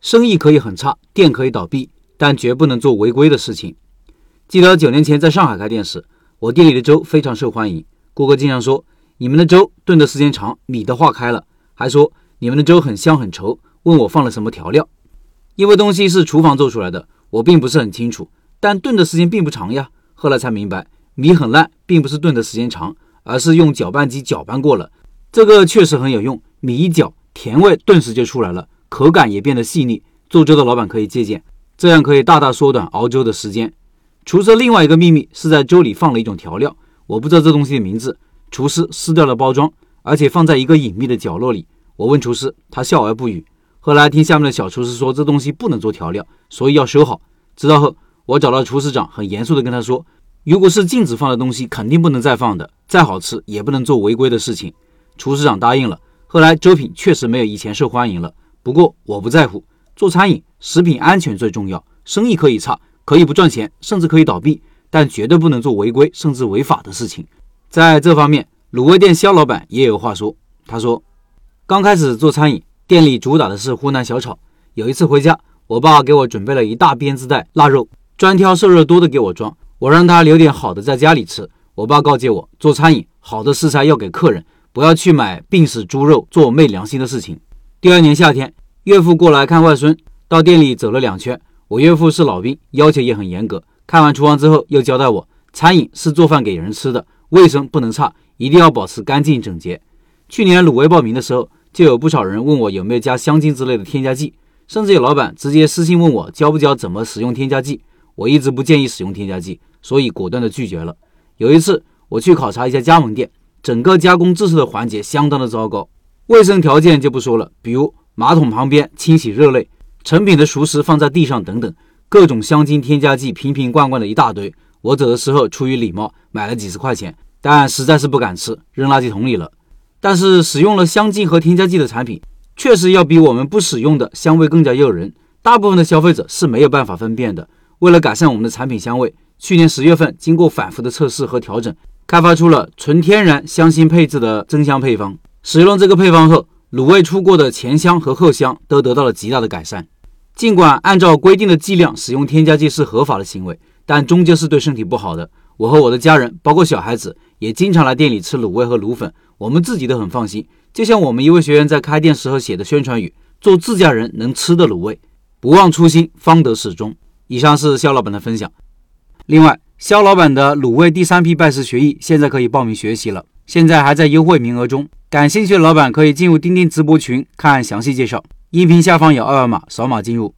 生意可以很差，店可以倒闭，但绝不能做违规的事情。记得九年前在上海开店时，我店里的粥非常受欢迎，顾客经常说：“你们的粥炖的时间长，米都化开了。”还说：“你们的粥很香很稠。”问我放了什么调料。因为东西是厨房做出来的，我并不是很清楚，但炖的时间并不长呀。后来才明白，米很烂，并不是炖的时间长，而是用搅拌机搅拌过了。这个确实很有用，米一搅，甜味顿时就出来了，口感也变得细腻。做粥的老板可以借鉴，这样可以大大缩短熬粥的时间。厨师另外一个秘密是在粥里放了一种调料，我不知道这东西的名字。厨师撕掉了包装，而且放在一个隐秘的角落里。我问厨师，他笑而不语。后来听下面的小厨师说，这东西不能做调料，所以要收好。知道后，我找到厨师长，很严肃地跟他说，如果是禁止放的东西，肯定不能再放的，再好吃也不能做违规的事情。厨师长答应了。后来粥品确实没有以前受欢迎了，不过我不在乎。做餐饮，食品安全最重要。生意可以差，可以不赚钱，甚至可以倒闭，但绝对不能做违规甚至违法的事情。在这方面，卤味店肖老板也有话说。他说，刚开始做餐饮，店里主打的是湖南小炒。有一次回家，我爸给我准备了一大编织袋腊肉，专挑瘦肉多的给我装。我让他留点好的在家里吃。我爸告诫我，做餐饮好的食材要给客人，不要去买病死猪肉做昧良心的事情。第二年夏天。岳父过来看外孙，到店里走了两圈。我岳父是老兵，要求也很严格。看完厨房之后，又交代我，餐饮是做饭给人吃的，卫生不能差，一定要保持干净整洁。去年卤味报名的时候，就有不少人问我有没有加香精之类的添加剂，甚至有老板直接私信问我教不教怎么使用添加剂。我一直不建议使用添加剂，所以果断的拒绝了。有一次我去考察一家加盟店，整个加工制作的环节相当的糟糕，卫生条件就不说了，比如。马桶旁边清洗肉类，成品的熟食放在地上等等，各种香精添加剂瓶瓶罐罐的一大堆。我走的时候出于礼貌买了几十块钱，但实在是不敢吃，扔垃圾桶里了。但是使用了香精和添加剂的产品，确实要比我们不使用的香味更加诱人。大部分的消费者是没有办法分辨的。为了改善我们的产品香味，去年十月份经过反复的测试和调整，开发出了纯天然香精配置的增香配方。使用了这个配方后。卤味出锅的前香和后香都得到了极大的改善。尽管按照规定的剂量使用添加剂是合法的行为，但终究是对身体不好的。我和我的家人，包括小孩子，也经常来店里吃卤味和卤粉，我们自己都很放心。就像我们一位学员在开店时候写的宣传语：“做自家人能吃的卤味，不忘初心，方得始终。”以上是肖老板的分享。另外，肖老板的卤味第三批拜师学艺现在可以报名学习了，现在还在优惠名额中。感兴趣的老板可以进入钉钉直播群看详细介绍，音频下方有二维码，扫码进入。